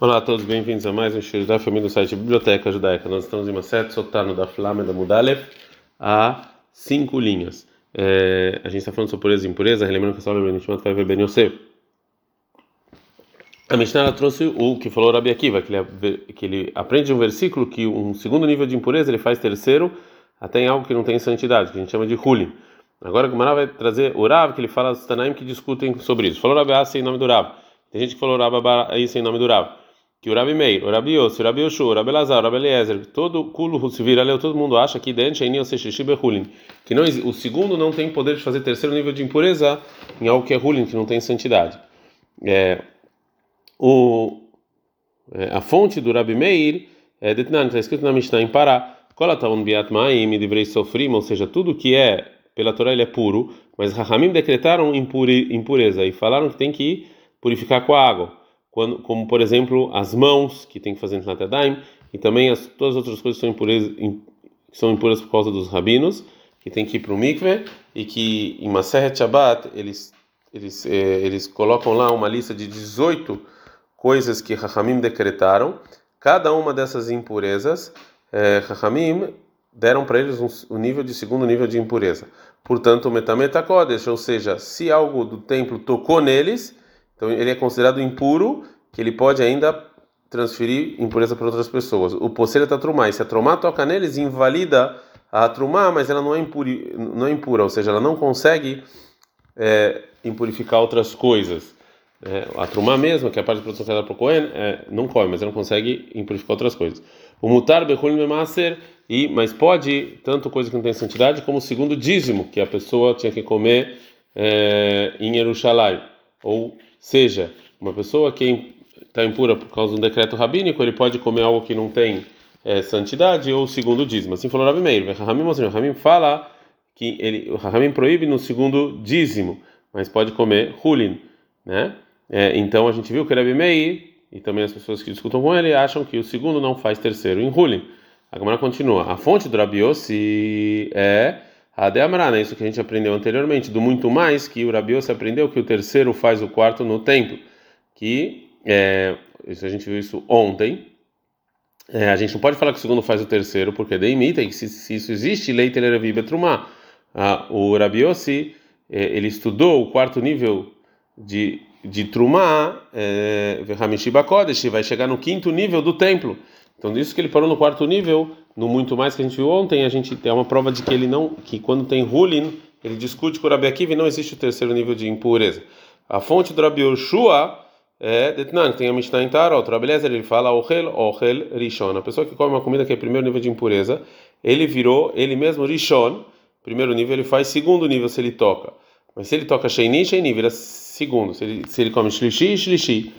Olá a todos, bem-vindos a mais um show da família do site Biblioteca Judaica. Nós estamos em uma sete soltando da Flama da Mudalev a cinco linhas. É, a gente está falando sobre pureza e impureza, relembrando que a Salve Benishmat vai ver Ben Yosef. A Mishnah trouxe o que falou Rabi Akiva, que ele, que ele aprende um versículo que um segundo nível de impureza ele faz terceiro até em algo que não tem santidade, que a gente chama de Hulim. Agora o Gemara vai trazer o Rav, que ele fala os Tanaim que discutem sobre isso. Falou Rabi Asa em nome do Rav. Tem gente que falou Rabi Asa em nome do Rav que o Rabi Meir, o Rabi Yossi, o Rabi Yoshu, o Rabi Lazar, o Rabi Eliezer, todo culo leu, todo mundo acha que dente é que não o segundo não tem poder de fazer terceiro nível de impureza em algo que é hulin, que não tem santidade. É, o, é, a fonte do Rabi Meir é detnan, está escrito na Mishnah em Pará, Kolataun biat ma'im divrei sofrim, ou seja, tudo que é pela Torá ele é puro, mas Rahamim decretaram impureza e falaram que tem que purificar com a água quando, como por exemplo as mãos que tem que fazer na Tadaim e também as, todas as outras coisas que são que são impuras por causa dos rabinos, que tem que ir para o mikve e que em Maseret Shabbat eles eles eh, eles colocam lá uma lista de 18 coisas que Rahamim decretaram. Cada uma dessas impurezas, eh, Rahamim deram para eles um, um, nível de segundo nível de impureza. Portanto, o metameta kodesh, ou seja, se algo do templo tocou neles, então ele é considerado impuro, que ele pode ainda transferir impureza para outras pessoas. O possível é trumá, e se a trumá toca neles, invalida a trumá, mas ela não é, impuri, não é impura, ou seja, ela não consegue é, impurificar outras coisas. É, a trumá mesmo, que é a parte de produção criada para o Cohen, é, não come, mas ela não consegue impurificar outras coisas. O mutar bechulim memaser, e mas pode tanto coisa que não tem santidade como o segundo dízimo que a pessoa tinha que comer é, em Jerusalém ou seja, uma pessoa que está impura por causa de um decreto rabínico, ele pode comer algo que não tem é, santidade ou segundo dízimo. Assim falou Rabi Meir. Rahamim fala que ele, o Rahamim proíbe no segundo dízimo, mas pode comer hulin, né? É, então a gente viu que Rabi Meir e também as pessoas que discutam com ele acham que o segundo não faz terceiro em hulin. A Gemara continua. A fonte do Rabi Yossi é Adeamra, né? Isso que a gente aprendeu anteriormente, do muito mais que o se aprendeu que o terceiro faz o quarto no templo, que é, isso a gente viu isso ontem. É, a gente não pode falar que o segundo faz o terceiro, porque é imita, e se, se isso existe, leite ele vive trumá. Ah, o Rabi Yossi, é, ele estudou o quarto nível de de Trumá, é, vai chegar no quinto nível do templo. Então, disso que ele parou no quarto nível, no muito mais que a gente viu ontem, a gente tem uma prova de que ele não, que quando tem Hulin, ele discute com o Rabi Akiva e não existe o terceiro nível de impureza. A fonte do Rabi Yoshua é Detnan, tem a Mishnah em Tarot. O Rabi Lezer, ele fala Ochel, Ochel, Rishon. A pessoa que come uma comida que é primeiro nível de impureza, ele virou, ele mesmo, Rishon, primeiro nível, ele faz segundo nível se ele toca. Mas se ele toca Sheini, Sheini, vira segundo. Se ele, se ele come Shlishi, Shlishi.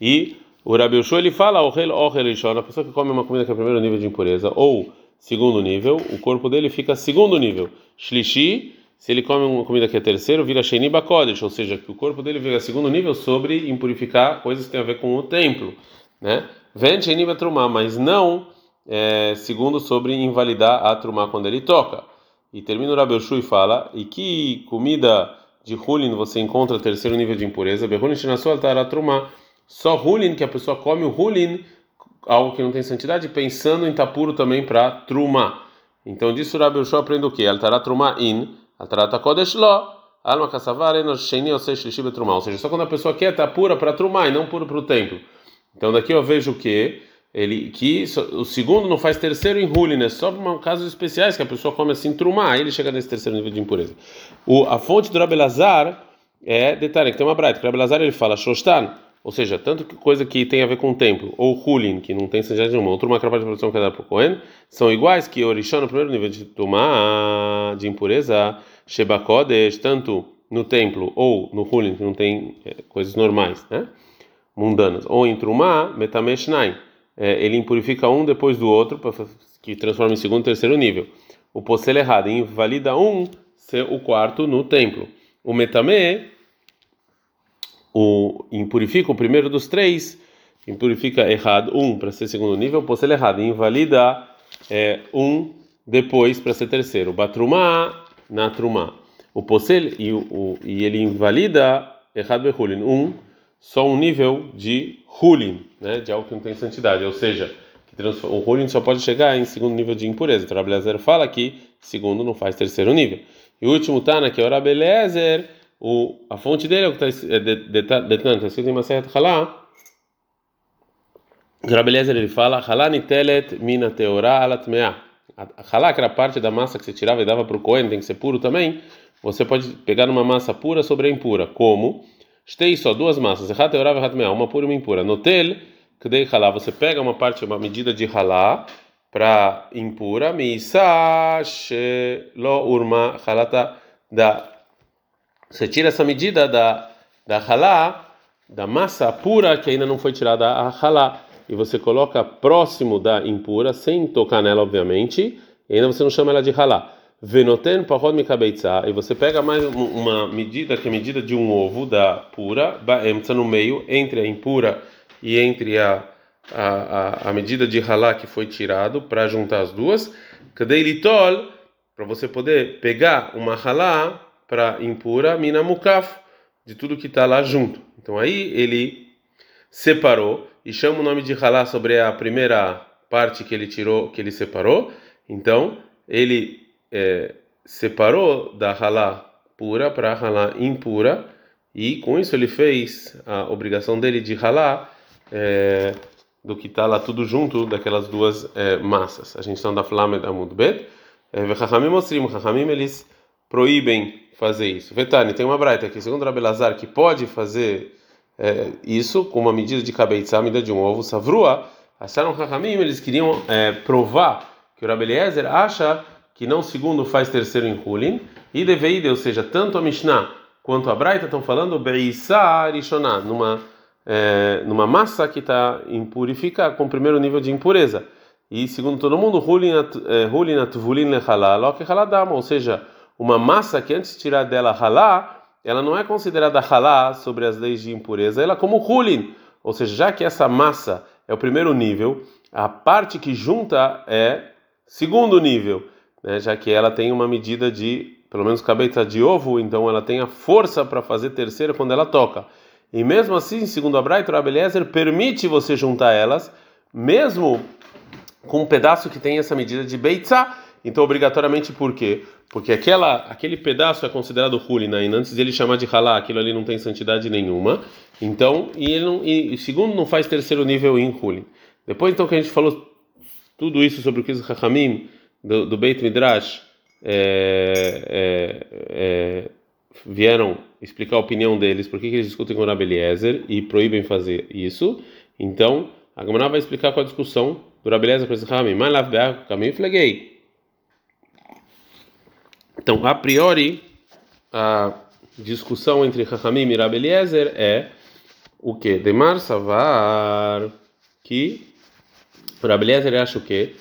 E o Rabi Ushua, ele fala, Ohel, Ohel, a pessoa que come uma comida que é primeiro nível de impureza, ou segundo nível, o corpo dele fica segundo nível. Shlishi, se ele come uma comida que é terceiro, vira Sheni Bakodesh, ou seja, que o corpo dele vira segundo nível sobre impurificar coisas que têm a ver com o templo, né? Vem Sheni Batrumá, mas não é, segundo sobre invalidar a trumá quando ele toca. E termina o Rabi Ushua e fala, e que comida de Hulin você encontra terceiro nível de impureza, Behulin Shinasua Altara Trumá, só hulin, que a pessoa come o hulin, algo que não tem santidade, pensando em estar puro também para truma. Então disso Rabi Yoshua aprende o quê? Altará truma in, altará takodesh lo, alma kassavar enos sheni osei shlishi betruma. Ou seja, só quando a pessoa quer estar pura para truma e não puro para o templo. Então daqui eu vejo que ele que o segundo não faz terceiro em hulin, é só para casos especiais que a pessoa come assim truma, aí ele chega nesse terceiro nível de impureza. O, a fonte do Rabi Lazar é detalhe, que tem uma braita, o Rabi Lazar ele fala, shostan, ou seja, tanto coisa que tem a ver com o templo, ou Hulin, que não tem santidade nenhuma, ou uma capa de produção que é dada para o Cohen, são iguais que Orishon, no primeiro nível de tomar de impureza, Shebakodesh, tanto no templo ou no Hulin, que não tem é, coisas normais, né? mundanas, ou em Trumá, Metameshnai, é, ele impurifica um depois do outro, que transforma em segundo e terceiro nível. O Possel errado invalida um, ser o quarto no templo. O Metame o impurifica o primeiro dos três, impurifica errado um para ser segundo nível, possel errado, invalida é, um depois para ser terceiro. Batrumá na trumá. O possel e, o, e ele invalida errado behulin um só um nível de hulin, né, de algo que não tem santidade, ou seja, o hulin só pode chegar em segundo nível de impureza. Então, Rabelezer fala que segundo não faz terceiro nível. E o último Tana, que é o o, a fonte dele é o que está é está escrito em Maset Halá. Rabelezer ele fala, Halá nitelet mina teorá alatmea. Halá, que era parte da massa que você tirava e dava para o Cohen, tem que ser puro também. Você pode pegar uma massa pura sobre a impura. Como? Estei só duas massas, uma pura e uma impura. No tel, que dei halá, você pega uma parte, uma medida de halá para impura, misa lo urma halata da. Você tira essa medida da da halá, da massa pura que ainda não foi tirada a halá, e você coloca próximo da impura, sem tocar nela, obviamente, e ainda você não chama ela de halá. Venoten pahod mikabeitza. E você pega mais uma medida, que é a medida de um ovo da pura, baemtza no meio, entre a impura e entre a, a, a, medida de halá que foi tirado, para juntar as duas. Kadeilitol, para você poder pegar uma halá para impura, mina mukaf, de tudo que está lá junto. Então aí ele separou e chama o nome de halá sobre a primeira parte que ele tirou, que ele separou. Então ele é, separou da halá pura para a halá impura e com isso ele fez a obrigação dele de halá é, do que está lá tudo junto daquelas duas é, massas. A gente está da Flama da Mudbet. Mostrim, Chachamim eles proíbem fazer isso. Vetani, tem uma braita aqui, segundo Rabi Lazar, que pode fazer é, isso com uma medida de cabeça, medida de um ovo, savrua. Acharam Chachamim, eles queriam é, provar que o Rabi Eliezer acha que não segundo faz terceiro em Hulin, e deveide, ou seja, tanto a Mishnah quanto a Braita estão falando Beissa Arishoná, numa, é, numa massa que está impurificada, com o primeiro nível de impureza. E segundo todo mundo, Hulin Atvulin Loke Haladama, ou seja, uma massa que antes de tirar dela halá, ela não é considerada halá sobre as leis de impureza, ela é como Hulin, ou seja, já que essa massa é o primeiro nível, a parte que junta é segundo nível né, já que ela tem uma medida de, pelo menos cabeça de ovo, então ela tem a força para fazer terceira quando ela toca. E mesmo assim, segundo a Braita, o Abeliezer permite você juntar elas, mesmo com um pedaço que tem essa medida de Beitzá. Então, obrigatoriamente, por quê? Porque aquela, aquele pedaço é considerado Hulina, e antes dele chamar de Halá, aquilo ali não tem santidade nenhuma. Então, e, ele não, e segundo, não faz terceiro nível em Hulin. Depois, então, que a gente falou tudo isso sobre o que os Hachamim do, do Beit Midrash é, é, é, vieram explicar a opinião deles, por que, eles discutem com Rabi Eliezer e proíbem fazer isso. Então, a Gemara vai explicar qual a discussão do Rabi Eliezer com Ramim. Mas lá, caminho fleguei. Então, a priori, a discussão entre Rahamim e Rabi Eliezer é o que? Demar Savar, que o Rabi Eliezer acha o que?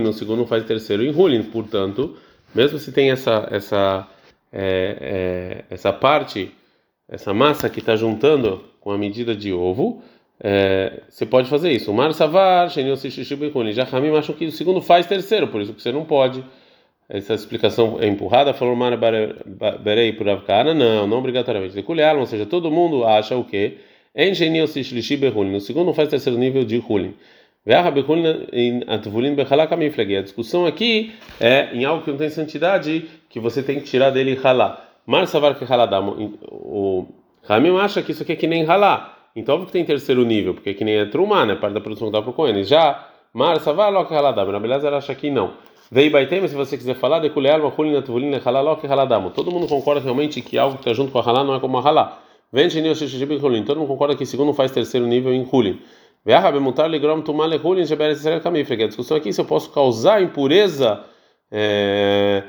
no segundo faz terceiro em Hulin, portanto, mesmo se tem essa essa é, é, essa parte, essa massa que está juntando com a medida de ovo, é, você pode fazer isso. Mar Savar, já Hamim acham que o segundo faz terceiro, por isso que você não pode. Essa explicação é empurrada, falou Mar Berei por Avkana, não, não obrigatoriamente. De Kulialam, ou seja, todo mundo acha o quê? No segundo faz terceiro nível de Hulin. A discussão aqui é em algo que não tem santidade, que você tem que tirar dele halá. Mar savar que haladam. O Ramim acha que isso aqui é que nem halá. Então, óbvio que tem terceiro nível, porque é que nem é trumá, né? Parte da produção que dá para o Cohen. Já Mar savar lo que haladam. Na beleza, ela acha que não. Vei baitem, se você quiser falar, de kuleal, mahulin, atvulin, halá, lo que haladam. Todo mundo concorda realmente que algo que está junto com a halá não é como a halá. Vem, Todo mundo concorda que segundo faz terceiro nível em hulin. A discussão aqui se eu posso causar impureza é,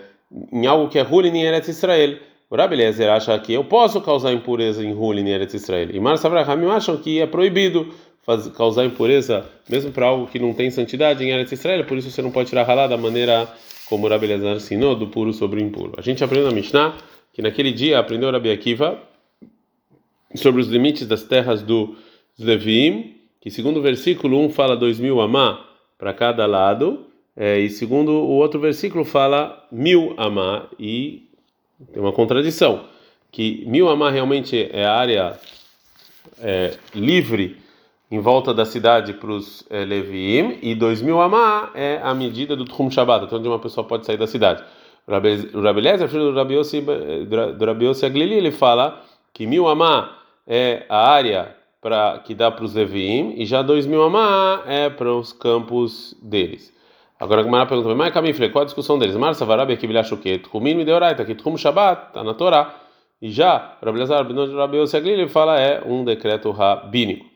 em algo que é Hulin em Eretz Israel. O Rabi Eliezer acha que eu posso causar impureza em Hulin em Eretz Israel. E Mar Savraham acham que é proibido faz, causar impureza mesmo para algo que não tem santidade em Eretz Israel. Por isso você não pode tirar ralá da maneira como Rabi Eliezer ensinou, do puro sobre o impuro. A gente aprendeu na Mishnah que naquele dia aprendeu Rabi Akiva sobre os limites das terras do Zevim que segundo o versículo um fala dois mil amá para cada lado, é, e segundo o outro versículo fala mil amá, e tem uma contradição. que mil amá realmente é a área é, livre em volta da cidade para os é, Leviim e dois mil amá é a medida do Tchum Shabbat, até onde uma pessoa pode sair da cidade. O Rabelezer, filho do Rabi Yossi Aglili, ele fala que mil amá é a área para que dá para os Leviim e já dois mil amá é para os campos deles. Agora a Gemara pergunta, mas Camifle, qual a discussão deles? Marsa Varabi aqui vilha que Tchumim me deoraita, que Tchum Shabbat, está na Torá. E já, Rabelazar, Rabi Yossi Aglili, ele fala é um decreto rabínico.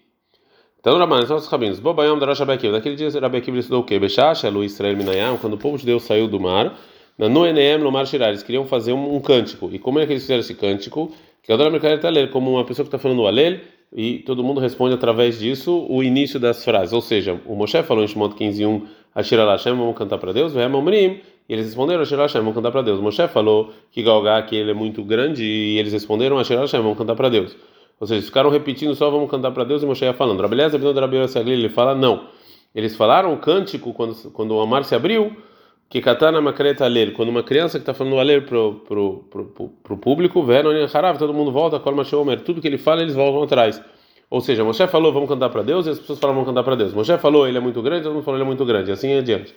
Então, Raman, são os rabinos. Bobayam Darash Rabi Naquele dia, Rabi Akiva estudou o quê? Bechasha, Lu Israel Minayam, quando o povo judeu saiu do mar, na Noenem, no mar Shirar, eles queriam fazer um, um cântico. E como é que eles fizeram esse cântico? Que a Dora Mercader está ler, como uma pessoa que está falando o Alel, e todo mundo responde através disso o início das frases. Ou seja, o Moshe falou em Shemot 15.1, Ashira Lashem, vamos cantar para Deus, Vem Omrim, e eles responderam, Ashira Lashem, vamos cantar para Deus. Moshe falou que Galgá, que ele é muito grande, e eles responderam, Ashira Lashem, vamos cantar para Deus. Ou seja, ficaram repetindo só, vamos cantar para Deus, e Moshe ia falando. Rabeleza, Abinod Rabi ele fala, não. Eles falaram o cântico quando, quando o Amar se abriu, que katana makreta ler, quando uma criança que está falando a ler pro pro, pro, pro, público, vendo harav, todo mundo volta, kol mashomer, tudo que ele fala eles voltam atrás. Ou seja, Moshe falou, vamos cantar para Deus, e as pessoas falam, vamos cantar para Deus. Moshe falou, ele é muito grande, todo mundo falou, ele é muito grande, e assim em adiante.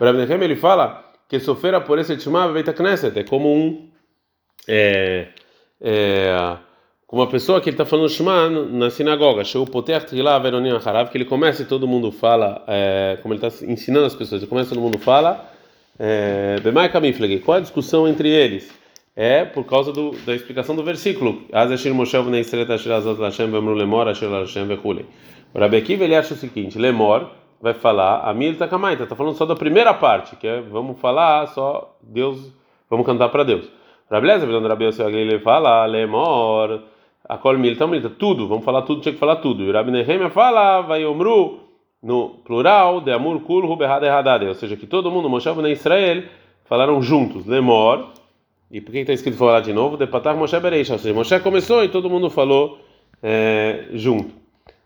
O Rabbi ele fala que sofrer por esse tchumá veita knesset, é como um é, é, como uma pessoa que ele está falando Shema na sinagoga, chegou poter trilá veronim harav, que ele começa e todo mundo fala, é, como ele está ensinando as pessoas, ele começa e todo mundo fala é, Bemai Kamifleg, qual a discussão entre eles? É por causa do, da explicação do versículo. Azashir Moshe Lashem Vemru Lemor Asher Lashem Vechule. O Rabi ele acha o seguinte: Lemor vai falar a Milta Kamaita, está falando só da primeira parte, que é vamos falar só Deus, vamos cantar para Deus. Rabi Lezer, quando Rabi ele fala Lemor, a Kol Milta Milta, tudo, vamos falar tudo, tinha que falar tudo. E o Rabi Nehemia fala, vai Omru no plural de Amur Kulhu Behad Ehadade, ou seja, que todo mundo, Moshe e Israel, falaram juntos, Lemor, e por que está escrito falar de novo? De Patar Moshe Bereisha, ou seja, Moshe começou e todo mundo falou é, junto.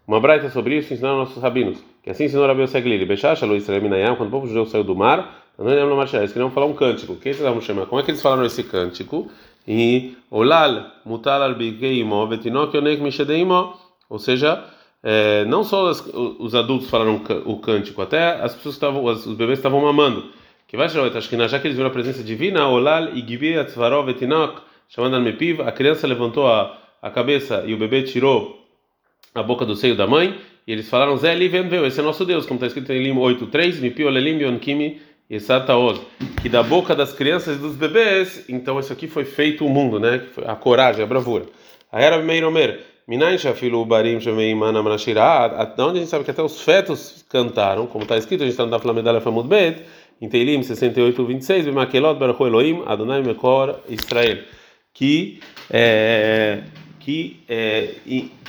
Uma braita sobre isso ensinaram nossos rabinos, que assim ensinou Rabi Seglili, Bechasha, Lu Israel Minayam, quando o povo judeu saiu do mar, não lembro mais eles queriam falar um cântico. Quem eles chamar? Como é que eles falaram esse cântico? E Olal, Mutal al Bigeimo, Vetinok Yonek Mishedeimo, ou seja, é, não só as, os adultos falaram o cântico, até as pessoas estavam, os bebês estavam mamando. Que vai acho que já que eles viram a presença divina, Olal e Gibi Atzvarov Etinok, chamando Almepiv, a criança levantou a, a cabeça e o bebê tirou a boca do seio da mãe, e eles falaram, Liven veio, esse é nosso Deus, como está escrito em Lim 8.3, Mipio Lelim Yonkimi Yesataoz, que da boca das crianças e dos bebês, então isso aqui foi feito o mundo, né? A coragem, a bravura. A era Meiromer, Minain Shafilu Barim Shemeimana Manashirah, onde a gente sabe que até os fetos cantaram, como está escrito, a gente está no Flamedalha Famud Bet, em Teilim 68, 26, Bimakelot Baruch Elohim Adonai Mekor Israel, que é, que é,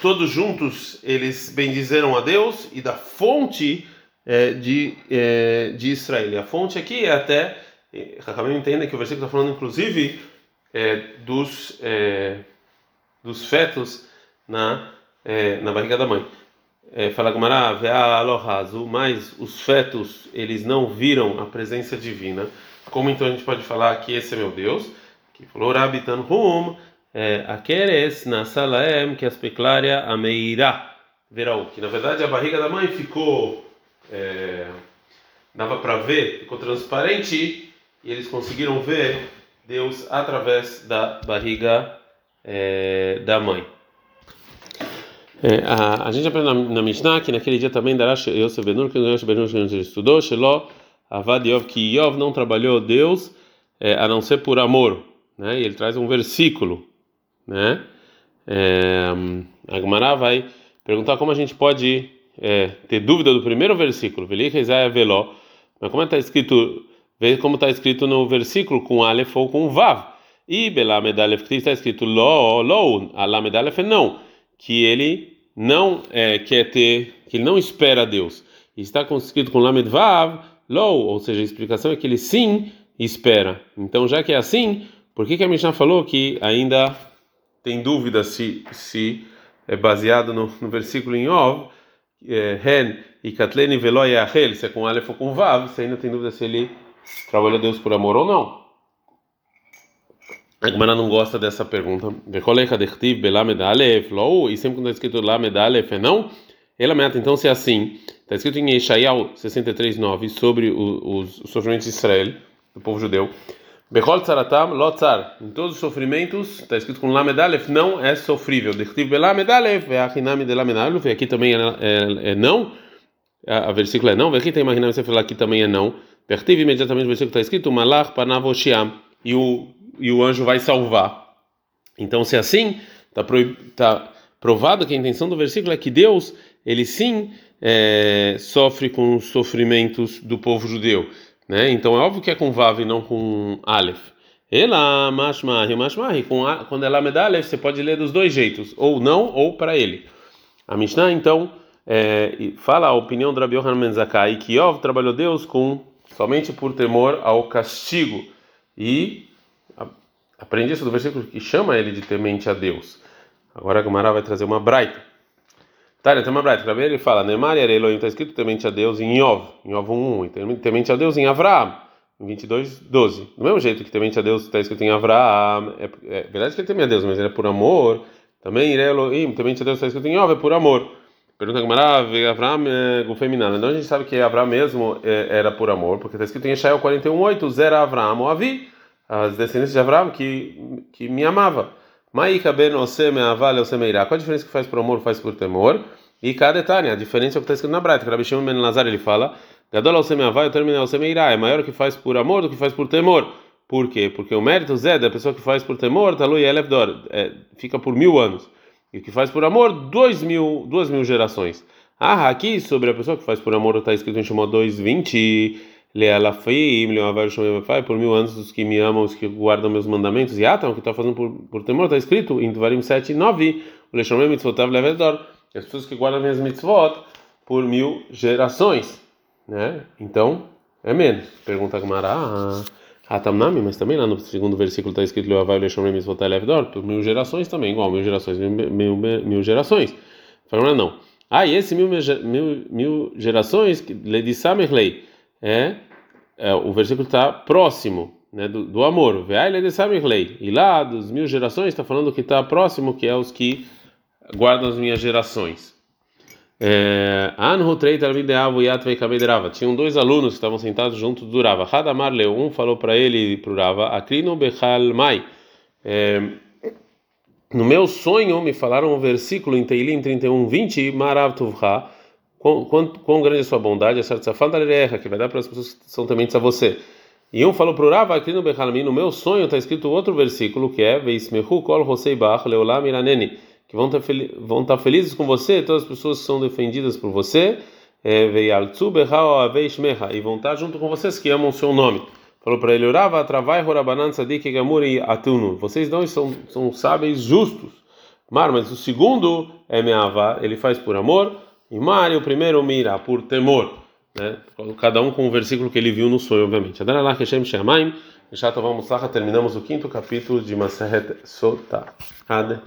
todos juntos eles bendizeram a Deus e da fonte é, de, é, de Israel. E a fonte aqui é até, Rahamim entende que o versículo está falando inclusive é, dos, é, dos fetos na, é, na barriga da mãe. É, fala Gumara, alohazu, mas os fetos eles não viram a presença divina. Como então a gente pode falar que esse é meu Deus? Que falou Rabitan Hum, é, Akeres na Salaem, que aspeclária ameirá. Verão, que na verdade a barriga da mãe ficou. É, dava para ver, ficou transparente e eles conseguiram ver Deus através da barriga é, da mãe. É, a, a, gente aprende na, na Mishnah que naquele dia também Darash Yosef Benur, que Yosef Benur estudou, Shelo Avad Yov, que Yov não trabalhou Deus é, a não ser por amor, né? E ele traz um versículo, né? É, a Gemara vai perguntar como a gente pode é, ter dúvida do primeiro versículo, Veló, mas como está escrito, vê como está escrito no versículo com Aleph ou com Vav, e Belamed Aleph, que está escrito Lo, Lo, Alamed Aleph não que ele não é, quer ter, que ele não espera Deus. E está escrito com Lamed Vav, Lo, ou seja, a explicação é que ele sim espera. Então, já que é assim, por que, que a Mishnah falou que ainda tem dúvida se, se é baseado no, no versículo em Ov, Hen e Katleni Veloy Ahel, se é com Aleph ou com Vav, você ainda tem dúvida se ele trabalha Deus por amor ou não. A Gemara não gosta dessa pergunta. E sempre quando está escrito Lamed Aleph é não, ela meta. Então, se é assim, está escrito em Yeshayahu 63:9 sobre os, os sofrimentos de Israel, do povo judeu. Bechol tzaratam lotzar. Em todos os sofrimentos, está escrito com Lamed Aleph, não é sofrível. Dechtiv belamed Aleph, ve'achinami de Lamed Aleph, e aqui também é, é, é não. A, a versículo é não. Aqui tem imaginando você falar aqui também é não. Dechtiv imediatamente o versículo está escrito Malach panavoshiam. E o e o anjo vai salvar. Então, se é assim, está tá provado que a intenção do versículo é que Deus, ele sim é, sofre com os sofrimentos do povo judeu. Né? Então, é óbvio que é com Vav e não com Aleph. Ela, mashmahi, mashmahi. Quando ela me dá Aleph, você pode ler dos dois jeitos, ou não, ou para ele. A Mishnah, então, é, fala a opinião do Rabi Yohanan Menzakai, que Yov trabalhou Deus com somente por temor ao castigo. E Aprendi isso do versículo que chama ele de temente a Deus. Agora a vai trazer uma braita. Tá, tem uma. Para ele fala, Neymar e Elohim está escrito temente a Deus em Yov, em Yov 1, e temente a Deus em Avraham, em 22, 12. Do mesmo jeito que temente a Deus está escrito em Avraham, é, é verdade que ele teme a Deus, mas ele é por amor. Também Elohim, temente a Deus está escrito em Yov, é por amor. Pergunta Gamara, Avraham é feminino. Então a gente sabe que Avraham mesmo é, era por amor, porque está escrito em Eshael 41:8, Zera Avraham, o Avi as descendentes de Abraão que, que me amava. Maika ben oseme avale osemeirá. Qual a diferença que faz por amor faz por temor? E cada detalhe, a diferença é o que está escrito na Braita. Rabi Shimon ben Lazar ele fala: Gadol oseme avale termina osemeirá. É maior o que faz por amor do que faz por temor. Por quê? Porque o mérito Zé da pessoa que faz por temor, talui elefdor, é, fica por mil anos. E o que faz por amor, dois mil, duas mil gerações. Ah, aqui sobre a pessoa que faz por amor está escrito em Shimon 2,20 por mil anos os que me amam, os que guardam meus mandamentos, e Atam, que está fazendo por, por temor, está escrito em Dvarim 7, 9, o Leshomem mitzvotav levedor, as pessoas que guardam minhas mitzvot por mil gerações, né? Então, é menos. Pergunta Gamara, ah, Atamnami, mas também lá no segundo versículo está escrito Leavai Leshomem mitzvotav levedor, por mil gerações também, igual, mil gerações, mil, mil, mil, gerações. Fala, não. Ah, e esse mil, mil, mil gerações, Ledi Samerlei, é é, o versículo está próximo né, do, do amor. E lá, dos mil gerações, está falando que está próximo, que é os que guardam as minhas gerações. É, Tinham dois alunos que estavam sentados junto do Rava. Hadamar Leum falou para ele e para o Rava: Akrino Bechal Mai. É, no meu sonho me falaram um versículo em Teilim 31, 20, Marav Tuvha quão, quão, quão grande é sua bondade, a que vai dar para as pessoas que são tementes a você. E um falou para o Rava, aqui no no meu sonho está escrito outro versículo que é Veismehu kol hoseibach leolam iraneni, que vão estar, vão estar felizes com você, todas as pessoas que são defendidas por você, é, e vão estar junto com vocês que amam o seu nome. Falou para ele, Rava, travai horabanan sadik gamuri atunu. Vocês não são, são sábios justos. Mar, mas o segundo é meava, ele faz por amor, e Mari, o primeiro mira por temor, né? Cada um com o versículo que ele viu no sonho, obviamente. Adana Hashem Shemaim, terminamos o quinto capítulo de Maseret Sotah. Ad